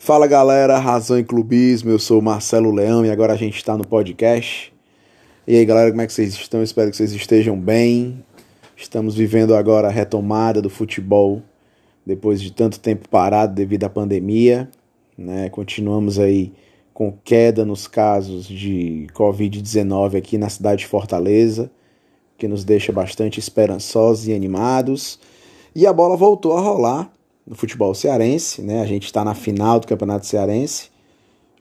Fala galera, Razão e Clubismo, eu sou Marcelo Leão e agora a gente está no podcast. E aí galera, como é que vocês estão? Espero que vocês estejam bem. Estamos vivendo agora a retomada do futebol depois de tanto tempo parado devido à pandemia. Né? Continuamos aí com queda nos casos de Covid-19 aqui na cidade de Fortaleza, que nos deixa bastante esperançosos e animados. E a bola voltou a rolar no futebol cearense, né? A gente está na final do Campeonato Cearense,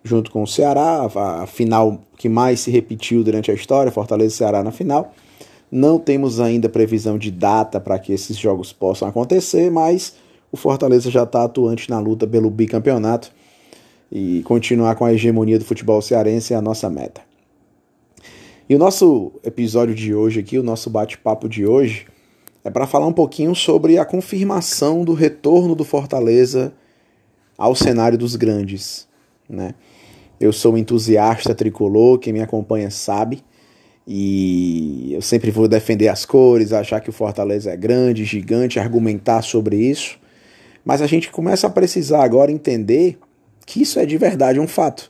junto com o Ceará, a final que mais se repetiu durante a história, Fortaleza e Ceará na final. Não temos ainda previsão de data para que esses jogos possam acontecer, mas o Fortaleza já está atuante na luta pelo bicampeonato e continuar com a hegemonia do futebol cearense é a nossa meta. E o nosso episódio de hoje aqui, o nosso bate-papo de hoje, é para falar um pouquinho sobre a confirmação do retorno do Fortaleza ao cenário dos grandes. Né? Eu sou um entusiasta tricolor, quem me acompanha sabe, e eu sempre vou defender as cores, achar que o Fortaleza é grande, gigante, argumentar sobre isso, mas a gente começa a precisar agora entender que isso é de verdade um fato.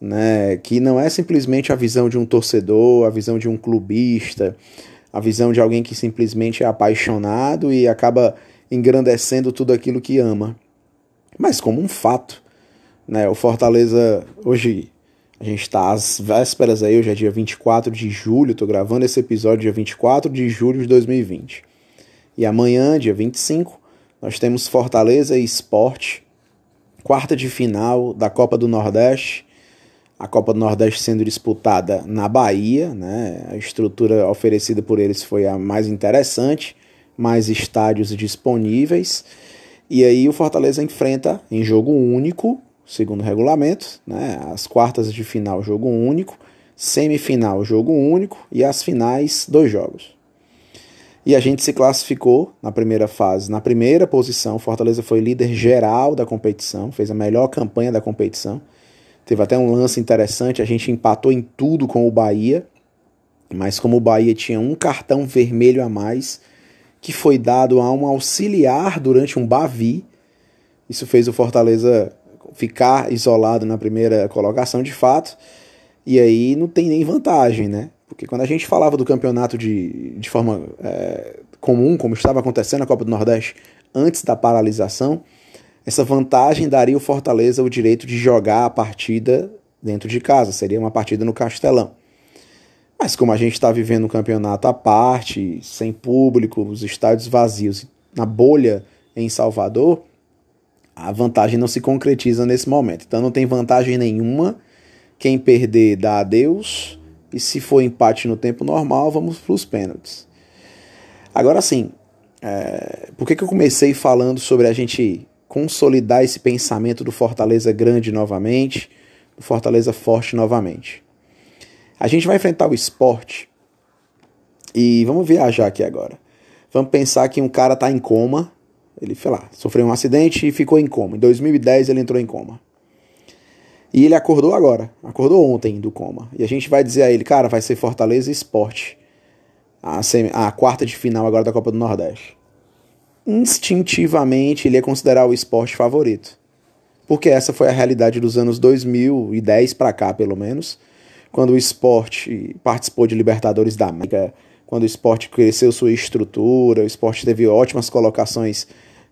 Né, que não é simplesmente a visão de um torcedor, a visão de um clubista, a visão de alguém que simplesmente é apaixonado e acaba engrandecendo tudo aquilo que ama, mas como um fato. Né? O Fortaleza, hoje a gente está às vésperas aí, hoje é dia 24 de julho, estou gravando esse episódio dia 24 de julho de 2020. E amanhã, dia 25, nós temos Fortaleza e Esporte, quarta de final da Copa do Nordeste, a Copa do Nordeste sendo disputada na Bahia, né? A estrutura oferecida por eles foi a mais interessante, mais estádios disponíveis. E aí o Fortaleza enfrenta em jogo único, segundo o regulamento, né? As quartas de final jogo único, semifinal jogo único e as finais dois jogos. E a gente se classificou na primeira fase, na primeira posição. Fortaleza foi líder geral da competição, fez a melhor campanha da competição Teve até um lance interessante, a gente empatou em tudo com o Bahia, mas como o Bahia tinha um cartão vermelho a mais, que foi dado a um auxiliar durante um Bavi, isso fez o Fortaleza ficar isolado na primeira colocação de fato, e aí não tem nem vantagem, né? Porque quando a gente falava do campeonato de, de forma é, comum, como estava acontecendo na Copa do Nordeste antes da paralisação, essa vantagem daria ao Fortaleza o direito de jogar a partida dentro de casa, seria uma partida no Castelão. Mas como a gente está vivendo um campeonato à parte, sem público, os estádios vazios, na bolha em Salvador, a vantagem não se concretiza nesse momento. Então não tem vantagem nenhuma. Quem perder dá adeus. E se for empate no tempo normal, vamos para os pênaltis. Agora sim, é... por que, que eu comecei falando sobre a gente consolidar esse pensamento do Fortaleza grande novamente, do Fortaleza forte novamente. A gente vai enfrentar o esporte e vamos viajar aqui agora. Vamos pensar que um cara está em coma, ele, sei lá, sofreu um acidente e ficou em coma. Em 2010 ele entrou em coma. E ele acordou agora, acordou ontem do coma. E a gente vai dizer a ele, cara, vai ser Fortaleza Esporte. A, a quarta de final agora da Copa do Nordeste instintivamente ele ia considerar o esporte favorito. Porque essa foi a realidade dos anos 2010 para cá, pelo menos, quando o esporte participou de Libertadores da América, quando o esporte cresceu sua estrutura, o esporte teve ótimas colocações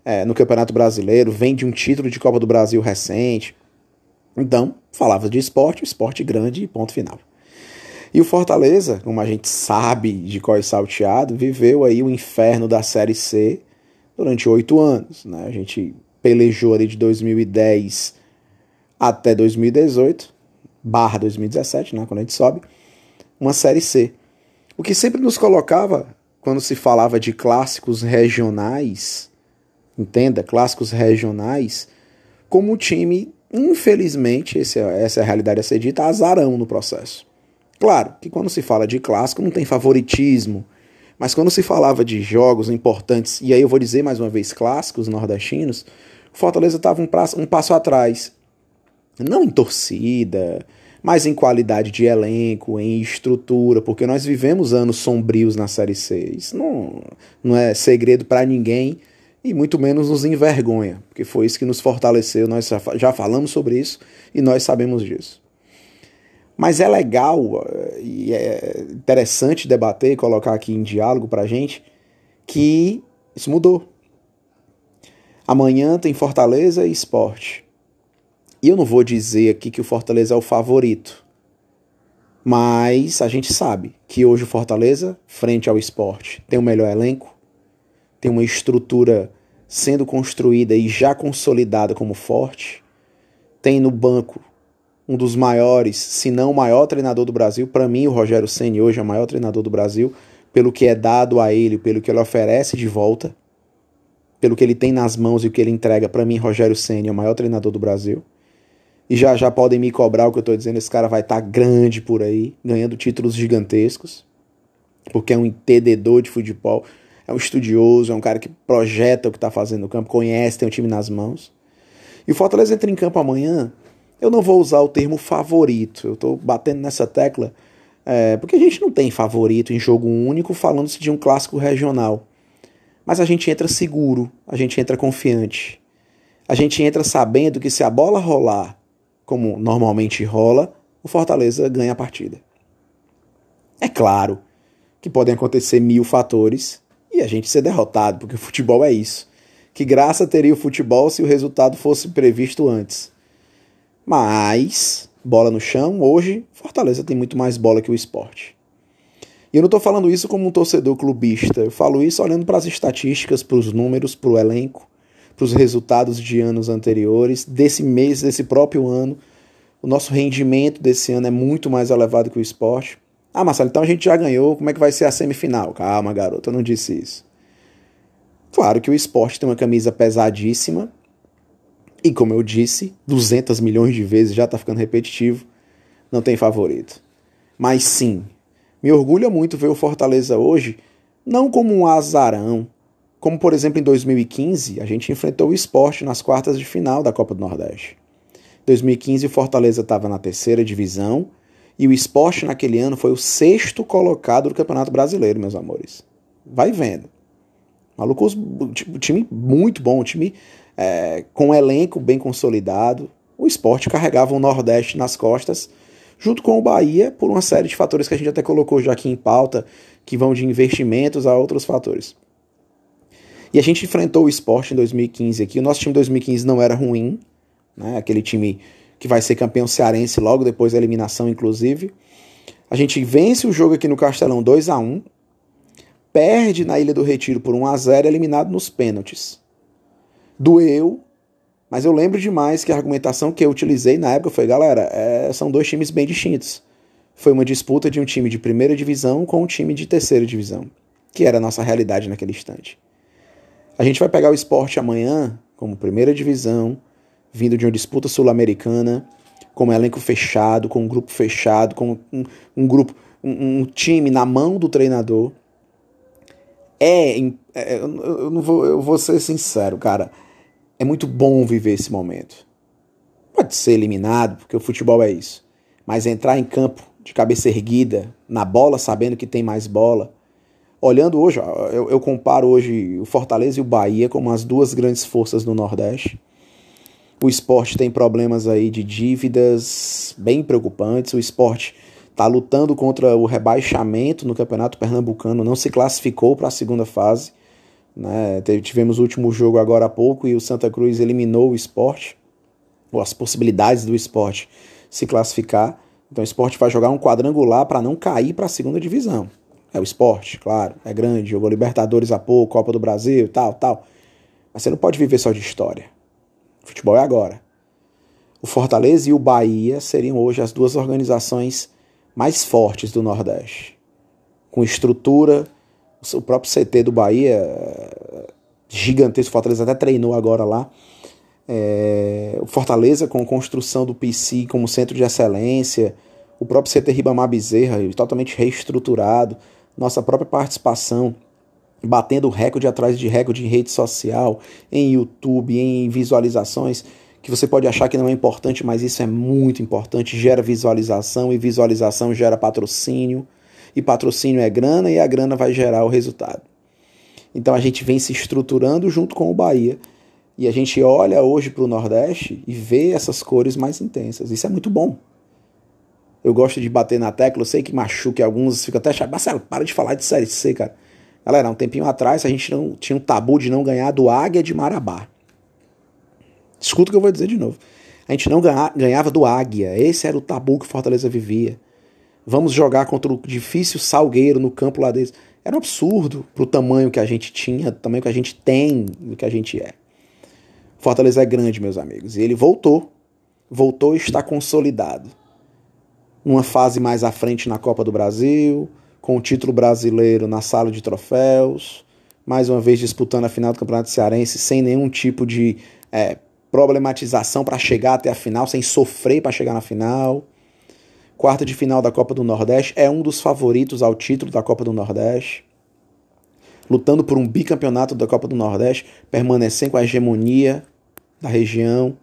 é, no Campeonato Brasileiro, vem de um título de Copa do Brasil recente. Então, falava de esporte, esporte grande, ponto final. E o Fortaleza, como a gente sabe de qual é salteado, viveu aí o inferno da Série C durante oito anos. Né? A gente pelejou ali de 2010 até 2018, barra 2017, né? quando a gente sobe, uma Série C. O que sempre nos colocava, quando se falava de clássicos regionais, entenda, clássicos regionais, como o time, infelizmente, esse, é, essa é a realidade a ser dita, azarão no processo. Claro que quando se fala de clássico não tem favoritismo, mas quando se falava de jogos importantes, e aí eu vou dizer mais uma vez clássicos nordestinos, Fortaleza estava um, um passo atrás. Não em torcida, mas em qualidade de elenco, em estrutura, porque nós vivemos anos sombrios na Série C. Isso não, não é segredo para ninguém e muito menos nos envergonha, porque foi isso que nos fortaleceu. Nós já falamos sobre isso e nós sabemos disso. Mas é legal eh, e é interessante debater e colocar aqui em diálogo para a gente que isso mudou. Amanhã tem Fortaleza e Esporte. E eu não vou dizer aqui que o Fortaleza é o favorito. Mas a gente sabe que hoje o Fortaleza, frente ao esporte, tem o melhor elenco, tem uma estrutura sendo construída e já consolidada como forte, tem no banco um dos maiores, se não o maior treinador do Brasil, para mim o Rogério Ceni hoje é o maior treinador do Brasil, pelo que é dado a ele, pelo que ele oferece de volta, pelo que ele tem nas mãos e o que ele entrega, para mim Rogério Ceni é o maior treinador do Brasil. E já já podem me cobrar o que eu estou dizendo, esse cara vai estar tá grande por aí, ganhando títulos gigantescos, porque é um entendedor de futebol, é um estudioso, é um cara que projeta o que está fazendo no campo, conhece, tem o time nas mãos. E o Fortaleza entra em campo amanhã, eu não vou usar o termo favorito, eu estou batendo nessa tecla, é, porque a gente não tem favorito em jogo único falando-se de um clássico regional. Mas a gente entra seguro, a gente entra confiante. A gente entra sabendo que se a bola rolar como normalmente rola, o Fortaleza ganha a partida. É claro que podem acontecer mil fatores e a gente ser derrotado, porque o futebol é isso. Que graça teria o futebol se o resultado fosse previsto antes. Mas, bola no chão, hoje, Fortaleza tem muito mais bola que o esporte. E eu não estou falando isso como um torcedor clubista, eu falo isso olhando para as estatísticas, para os números, para o elenco, para os resultados de anos anteriores, desse mês, desse próprio ano. O nosso rendimento desse ano é muito mais elevado que o esporte. Ah, Marcelo, então a gente já ganhou, como é que vai ser a semifinal? Calma, garoto, eu não disse isso. Claro que o esporte tem uma camisa pesadíssima, e como eu disse, 200 milhões de vezes, já está ficando repetitivo, não tem favorito. Mas sim, me orgulha muito ver o Fortaleza hoje, não como um azarão, como, por exemplo, em 2015, a gente enfrentou o esporte nas quartas de final da Copa do Nordeste. Em 2015, o Fortaleza estava na terceira divisão e o esporte naquele ano foi o sexto colocado do Campeonato Brasileiro, meus amores. Vai vendo. Malucos, time muito bom, time é, com um elenco bem consolidado. O esporte carregava o Nordeste nas costas, junto com o Bahia, por uma série de fatores que a gente até colocou já aqui em pauta, que vão de investimentos a outros fatores. E a gente enfrentou o esporte em 2015 aqui. O nosso time em 2015 não era ruim, né? aquele time que vai ser campeão cearense logo depois da eliminação, inclusive. A gente vence o jogo aqui no Castelão 2 a 1 perde na Ilha do Retiro por 1 a 0 eliminado nos pênaltis. Doeu, mas eu lembro demais que a argumentação que eu utilizei na época foi: galera, é, são dois times bem distintos. Foi uma disputa de um time de primeira divisão com um time de terceira divisão, que era a nossa realidade naquele instante. A gente vai pegar o esporte amanhã como primeira divisão, vindo de uma disputa sul-americana, com um elenco fechado, com um grupo fechado, com um, um grupo, um, um, time na mão do treinador. É, é eu, não vou, eu vou ser sincero, cara. É muito bom viver esse momento. Pode ser eliminado, porque o futebol é isso. Mas entrar em campo de cabeça erguida, na bola, sabendo que tem mais bola, Olhando hoje, eu, eu comparo hoje o Fortaleza e o Bahia como as duas grandes forças do Nordeste. O esporte tem problemas aí de dívidas bem preocupantes. O esporte está lutando contra o rebaixamento no Campeonato Pernambucano, não se classificou para a segunda fase. Né? Tivemos o último jogo agora há pouco e o Santa Cruz eliminou o esporte, ou as possibilidades do esporte se classificar. Então o esporte vai jogar um quadrangular para não cair para a segunda divisão. É o esporte, claro, é grande, jogou Libertadores há pouco, Copa do Brasil, tal, tal. Mas você não pode viver só de história. Futebol é agora. O Fortaleza e o Bahia seriam hoje as duas organizações mais fortes do Nordeste. Com estrutura, o próprio CT do Bahia, gigantesco, o Fortaleza até treinou agora lá. É, o Fortaleza com construção do PC como centro de excelência, o próprio CT Ribamar Bezerra, totalmente reestruturado nossa própria participação, batendo recorde atrás de recorde em rede social, em YouTube, em visualizações, que você pode achar que não é importante, mas isso é muito importante, gera visualização e visualização gera patrocínio, e patrocínio é grana e a grana vai gerar o resultado. Então a gente vem se estruturando junto com o Bahia. E a gente olha hoje para o Nordeste e vê essas cores mais intensas. Isso é muito bom. Eu gosto de bater na tecla, eu sei que machuque alguns, fica até chato. Marcelo, para de falar de Série C, cara. Galera, um tempinho atrás a gente não tinha um tabu de não ganhar do Águia de Marabá. Escuta o que eu vou dizer de novo. A gente não ganhava do Águia. Esse era o tabu que Fortaleza vivia. Vamos jogar contra o difícil Salgueiro no campo lá deles. Era um absurdo pro tamanho que a gente tinha, o tamanho que a gente tem, do que a gente é. Fortaleza é grande, meus amigos. E ele voltou. Voltou e está consolidado. Numa fase mais à frente na Copa do Brasil, com o título brasileiro na sala de troféus, mais uma vez disputando a final do Campeonato Cearense sem nenhum tipo de é, problematização para chegar até a final, sem sofrer para chegar na final quarta de final da Copa do Nordeste, é um dos favoritos ao título da Copa do Nordeste, lutando por um bicampeonato da Copa do Nordeste, permanecendo com a hegemonia da região,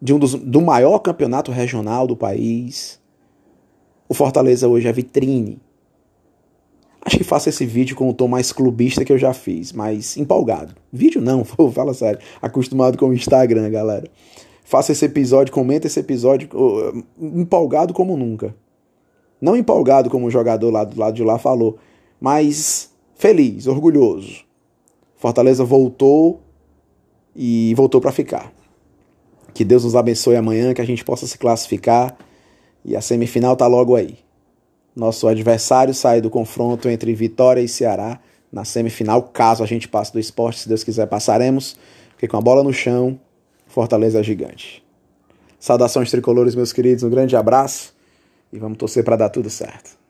de um dos, do maior campeonato regional do país. O Fortaleza hoje é vitrine. Acho que faço esse vídeo com o tom mais clubista que eu já fiz, mas empolgado. Vídeo não, fala sério. Acostumado com o Instagram, galera faça esse episódio, comenta esse episódio empolgado como nunca. Não empolgado como o jogador lá do lado de lá falou, mas feliz, orgulhoso. Fortaleza voltou e voltou para ficar. Que Deus nos abençoe amanhã, que a gente possa se classificar e a semifinal tá logo aí. Nosso adversário sai do confronto entre Vitória e Ceará na semifinal, caso a gente passe do esporte, se Deus quiser passaremos. Fiquei com a bola no chão Fortaleza gigante. Saudações tricolores, meus queridos, um grande abraço e vamos torcer para dar tudo certo.